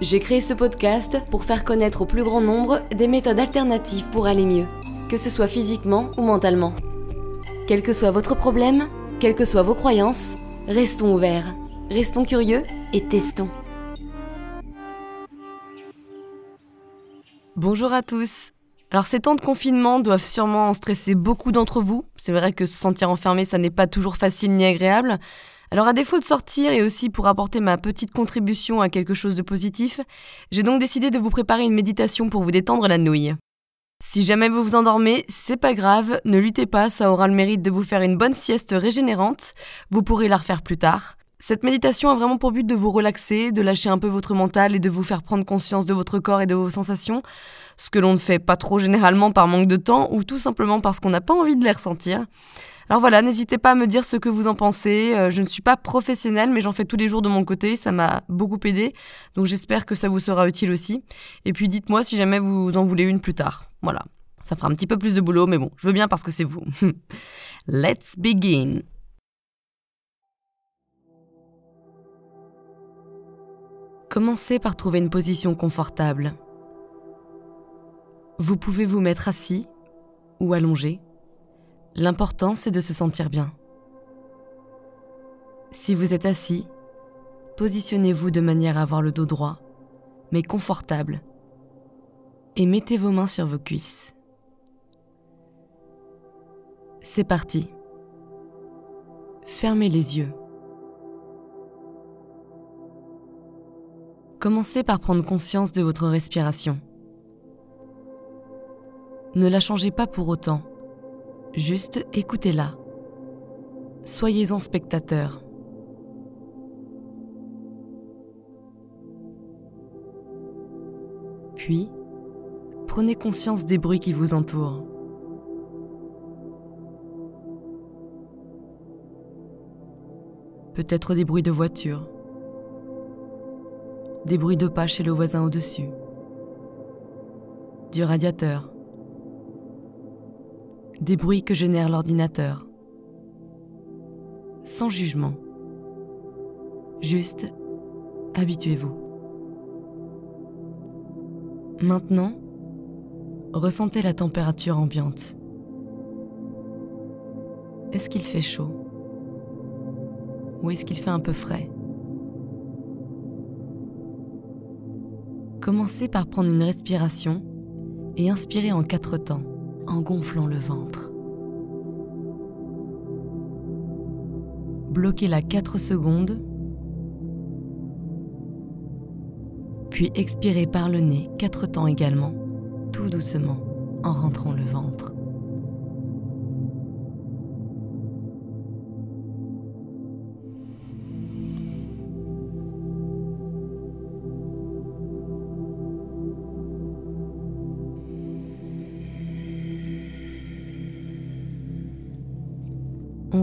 J'ai créé ce podcast pour faire connaître au plus grand nombre des méthodes alternatives pour aller mieux, que ce soit physiquement ou mentalement. Quel que soit votre problème, quelles que soient vos croyances, restons ouverts, restons curieux et testons. Bonjour à tous. Alors ces temps de confinement doivent sûrement stresser beaucoup d'entre vous. C'est vrai que se sentir enfermé, ça n'est pas toujours facile ni agréable. Alors à défaut de sortir et aussi pour apporter ma petite contribution à quelque chose de positif, j'ai donc décidé de vous préparer une méditation pour vous détendre la nouille. Si jamais vous vous endormez, c'est pas grave, ne luttez pas, ça aura le mérite de vous faire une bonne sieste régénérante, vous pourrez la refaire plus tard. Cette méditation a vraiment pour but de vous relaxer, de lâcher un peu votre mental et de vous faire prendre conscience de votre corps et de vos sensations, ce que l'on ne fait pas trop généralement par manque de temps ou tout simplement parce qu'on n'a pas envie de les ressentir. Alors voilà, n'hésitez pas à me dire ce que vous en pensez. Euh, je ne suis pas professionnelle, mais j'en fais tous les jours de mon côté. Ça m'a beaucoup aidé. Donc j'espère que ça vous sera utile aussi. Et puis dites-moi si jamais vous en voulez une plus tard. Voilà. Ça fera un petit peu plus de boulot, mais bon, je veux bien parce que c'est vous. Let's begin. Commencez par trouver une position confortable. Vous pouvez vous mettre assis ou allongé L'important, c'est de se sentir bien. Si vous êtes assis, positionnez-vous de manière à avoir le dos droit, mais confortable, et mettez vos mains sur vos cuisses. C'est parti. Fermez les yeux. Commencez par prendre conscience de votre respiration. Ne la changez pas pour autant. Juste écoutez-la. Soyez-en spectateur. Puis, prenez conscience des bruits qui vous entourent. Peut-être des bruits de voiture, des bruits de pas chez le voisin au-dessus, du radiateur, des bruits que génère l'ordinateur. Sans jugement. Juste, habituez-vous. Maintenant, ressentez la température ambiante. Est-ce qu'il fait chaud? Ou est-ce qu'il fait un peu frais? Commencez par prendre une respiration et inspirez en quatre temps en gonflant le ventre. Bloquez-la 4 secondes, puis expirez par le nez 4 temps également, tout doucement, en rentrant le ventre.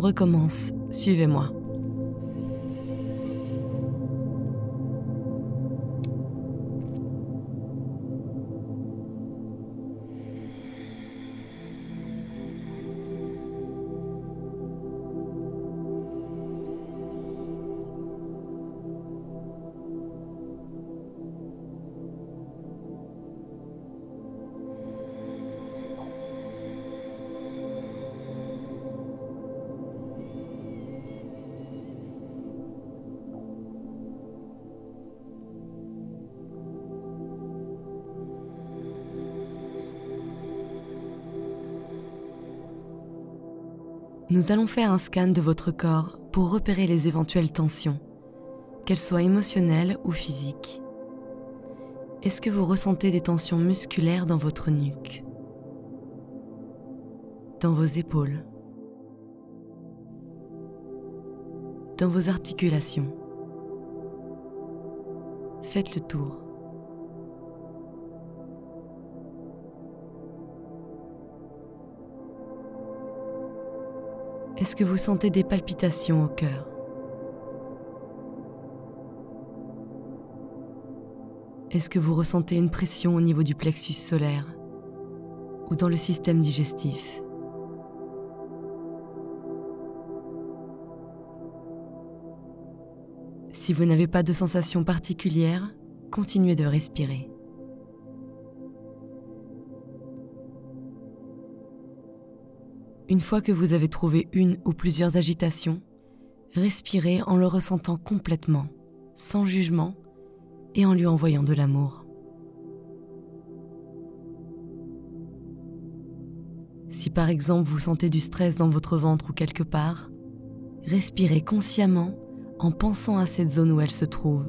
Recommence, suivez-moi. Nous allons faire un scan de votre corps pour repérer les éventuelles tensions, qu'elles soient émotionnelles ou physiques. Est-ce que vous ressentez des tensions musculaires dans votre nuque, dans vos épaules, dans vos articulations? Faites le tour. Est-ce que vous sentez des palpitations au cœur? Est-ce que vous ressentez une pression au niveau du plexus solaire ou dans le système digestif? Si vous n'avez pas de sensation particulière, continuez de respirer. Une fois que vous avez trouvé une ou plusieurs agitations, respirez en le ressentant complètement, sans jugement et en lui envoyant de l'amour. Si par exemple vous sentez du stress dans votre ventre ou quelque part, respirez consciemment en pensant à cette zone où elle se trouve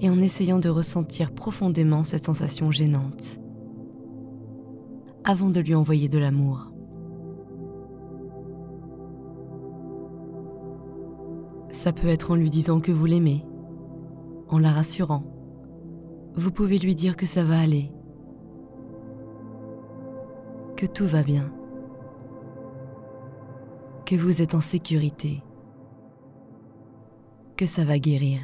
et en essayant de ressentir profondément cette sensation gênante avant de lui envoyer de l'amour. Ça peut être en lui disant que vous l'aimez, en la rassurant. Vous pouvez lui dire que ça va aller, que tout va bien, que vous êtes en sécurité, que ça va guérir.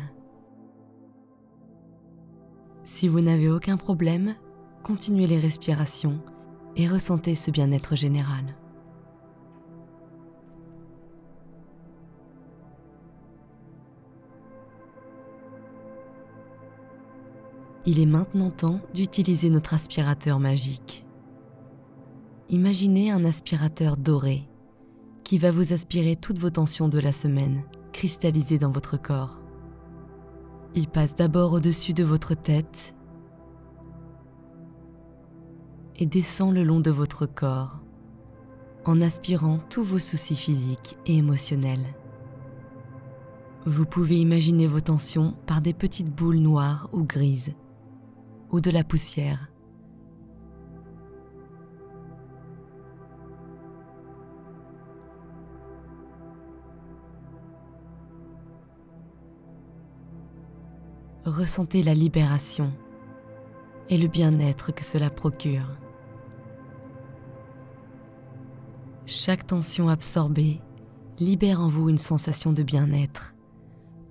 Si vous n'avez aucun problème, continuez les respirations et ressentez ce bien-être général. Il est maintenant temps d'utiliser notre aspirateur magique. Imaginez un aspirateur doré qui va vous aspirer toutes vos tensions de la semaine cristallisées dans votre corps. Il passe d'abord au-dessus de votre tête et descend le long de votre corps en aspirant tous vos soucis physiques et émotionnels. Vous pouvez imaginer vos tensions par des petites boules noires ou grises ou de la poussière. Ressentez la libération et le bien-être que cela procure. Chaque tension absorbée libère en vous une sensation de bien-être,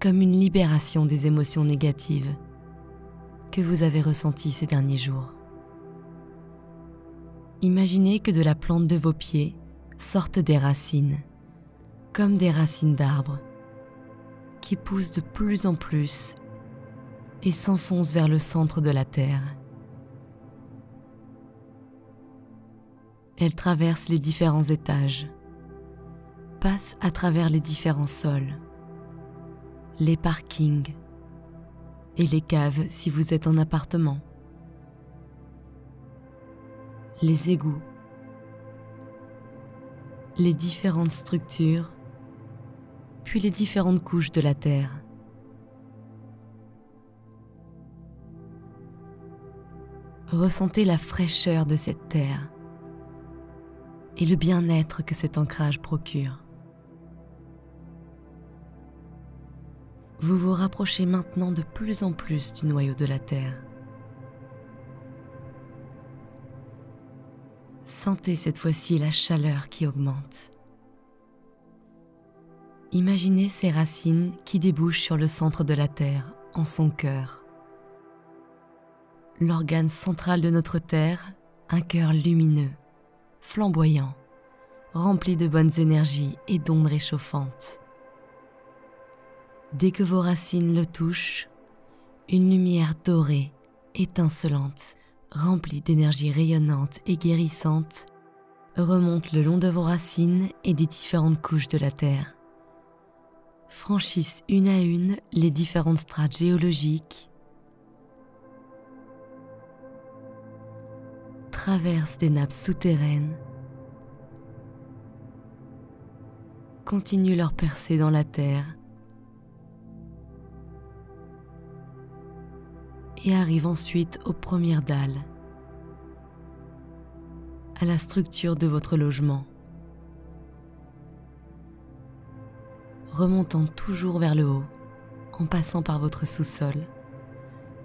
comme une libération des émotions négatives que vous avez ressenti ces derniers jours. Imaginez que de la plante de vos pieds sortent des racines, comme des racines d'arbres, qui poussent de plus en plus et s'enfoncent vers le centre de la terre. Elles traversent les différents étages, passent à travers les différents sols, les parkings, et les caves si vous êtes en appartement, les égouts, les différentes structures, puis les différentes couches de la Terre. Ressentez la fraîcheur de cette terre et le bien-être que cet ancrage procure. Vous vous rapprochez maintenant de plus en plus du noyau de la Terre. Sentez cette fois-ci la chaleur qui augmente. Imaginez ces racines qui débouchent sur le centre de la Terre, en son cœur. L'organe central de notre Terre, un cœur lumineux, flamboyant, rempli de bonnes énergies et d'ondes réchauffantes. Dès que vos racines le touchent, une lumière dorée, étincelante, remplie d'énergie rayonnante et guérissante, remonte le long de vos racines et des différentes couches de la Terre. Franchissent une à une les différentes strates géologiques, traversent des nappes souterraines, continuent leur percée dans la Terre et arrive ensuite aux premières dalles, à la structure de votre logement, remontant toujours vers le haut, en passant par votre sous-sol,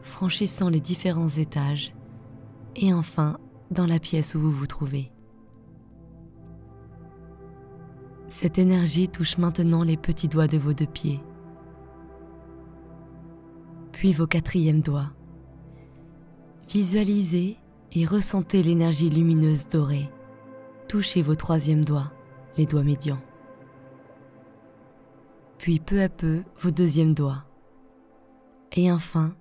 franchissant les différents étages et enfin dans la pièce où vous vous trouvez. Cette énergie touche maintenant les petits doigts de vos deux pieds, puis vos quatrièmes doigts. Visualisez et ressentez l'énergie lumineuse dorée. Touchez vos troisièmes doigts, les doigts médians. Puis peu à peu vos deuxièmes doigts. Et enfin,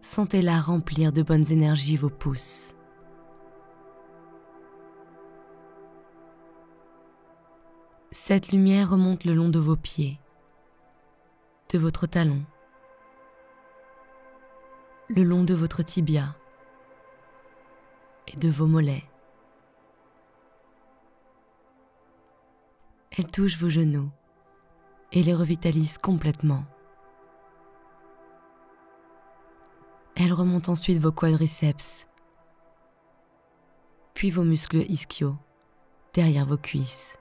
sentez-la remplir de bonnes énergies vos pouces. Cette lumière remonte le long de vos pieds, de votre talon, le long de votre tibia et de vos mollets. Elle touche vos genoux et les revitalise complètement. Elle remonte ensuite vos quadriceps, puis vos muscles ischio, derrière vos cuisses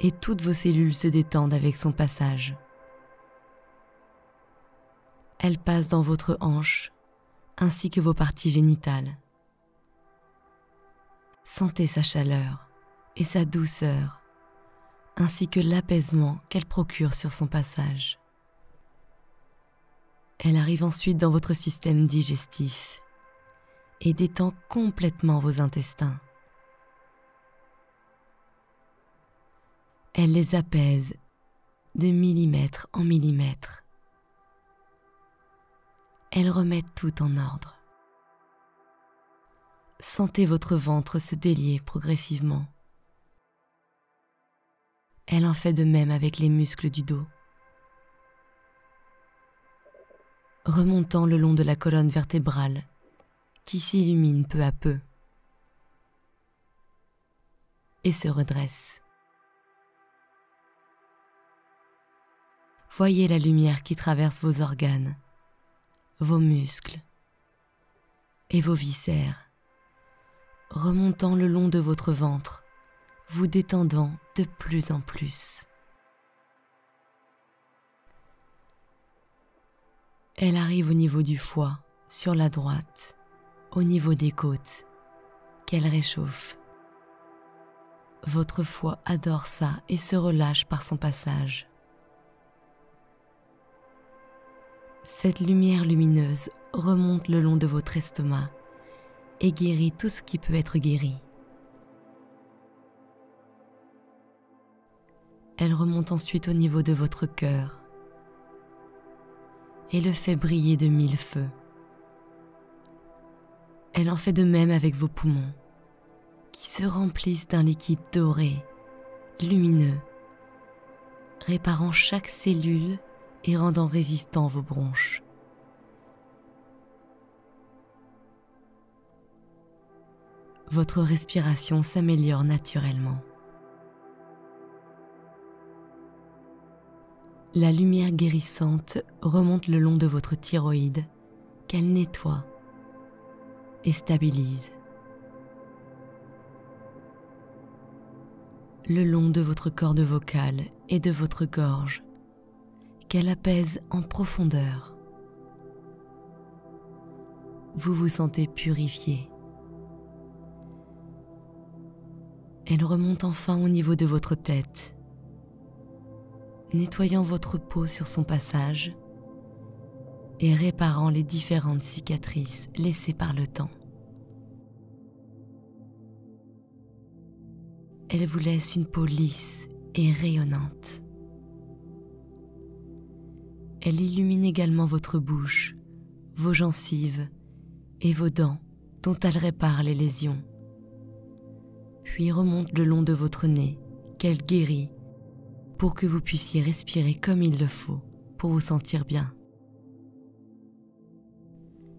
et toutes vos cellules se détendent avec son passage. Elle passe dans votre hanche ainsi que vos parties génitales. Sentez sa chaleur et sa douceur, ainsi que l'apaisement qu'elle procure sur son passage. Elle arrive ensuite dans votre système digestif et détend complètement vos intestins. Elle les apaise de millimètre en millimètre. Elle remet tout en ordre. Sentez votre ventre se délier progressivement. Elle en fait de même avec les muscles du dos. Remontant le long de la colonne vertébrale qui s'illumine peu à peu et se redresse. Voyez la lumière qui traverse vos organes, vos muscles et vos viscères, remontant le long de votre ventre, vous détendant de plus en plus. Elle arrive au niveau du foie, sur la droite, au niveau des côtes, qu'elle réchauffe. Votre foie adore ça et se relâche par son passage. Cette lumière lumineuse remonte le long de votre estomac et guérit tout ce qui peut être guéri. Elle remonte ensuite au niveau de votre cœur et le fait briller de mille feux. Elle en fait de même avec vos poumons, qui se remplissent d'un liquide doré, lumineux, réparant chaque cellule et rendant résistants vos bronches. Votre respiration s'améliore naturellement. La lumière guérissante remonte le long de votre thyroïde qu'elle nettoie et stabilise. Le long de votre corde vocale et de votre gorge qu'elle apaise en profondeur. Vous vous sentez purifié. Elle remonte enfin au niveau de votre tête, nettoyant votre peau sur son passage et réparant les différentes cicatrices laissées par le temps. Elle vous laisse une peau lisse et rayonnante. Elle illumine également votre bouche, vos gencives et vos dents dont elle répare les lésions. Puis remonte le long de votre nez, qu'elle guérit, pour que vous puissiez respirer comme il le faut, pour vous sentir bien.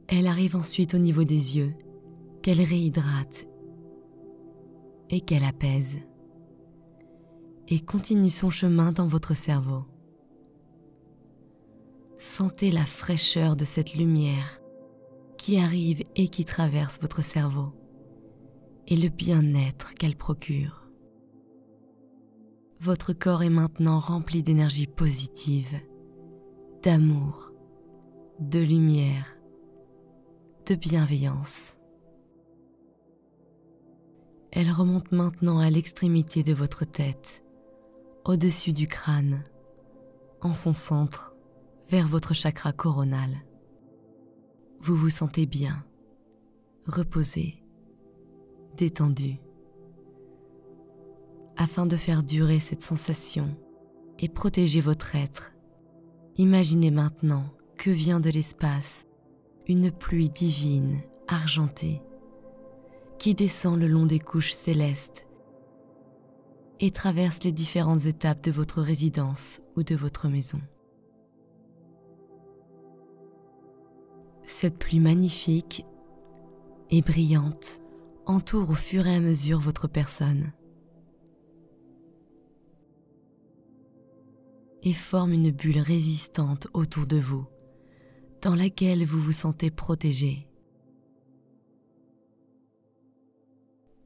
Elle arrive ensuite au niveau des yeux, qu'elle réhydrate et qu'elle apaise, et continue son chemin dans votre cerveau. Sentez la fraîcheur de cette lumière qui arrive et qui traverse votre cerveau et le bien-être qu'elle procure. Votre corps est maintenant rempli d'énergie positive, d'amour, de lumière, de bienveillance. Elle remonte maintenant à l'extrémité de votre tête, au-dessus du crâne, en son centre, vers votre chakra coronal. Vous vous sentez bien, reposé, détendu. Afin de faire durer cette sensation et protéger votre être, imaginez maintenant que vient de l'espace une pluie divine, argentée, qui descend le long des couches célestes et traverse les différentes étapes de votre résidence ou de votre maison. Cette pluie magnifique et brillante entoure au fur et à mesure votre personne et forme une bulle résistante autour de vous, dans laquelle vous vous sentez protégé.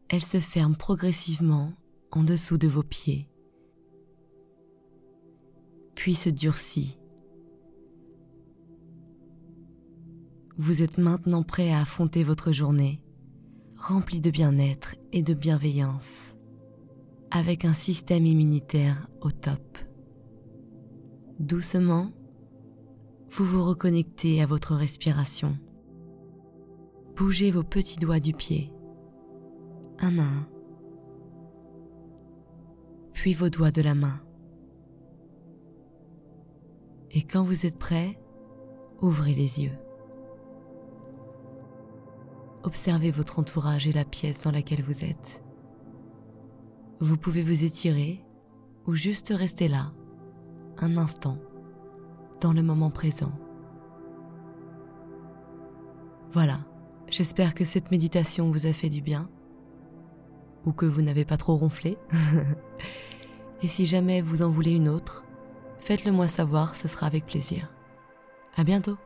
Elle se ferme progressivement en dessous de vos pieds, puis se durcit. Vous êtes maintenant prêt à affronter votre journée, remplie de bien-être et de bienveillance, avec un système immunitaire au top. Doucement, vous vous reconnectez à votre respiration. Bougez vos petits doigts du pied, un à un puis vos doigts de la main. Et quand vous êtes prêt, ouvrez les yeux. Observez votre entourage et la pièce dans laquelle vous êtes. Vous pouvez vous étirer ou juste rester là, un instant, dans le moment présent. Voilà, j'espère que cette méditation vous a fait du bien ou que vous n'avez pas trop ronflé. Et si jamais vous en voulez une autre, faites-le moi savoir, ce sera avec plaisir. À bientôt!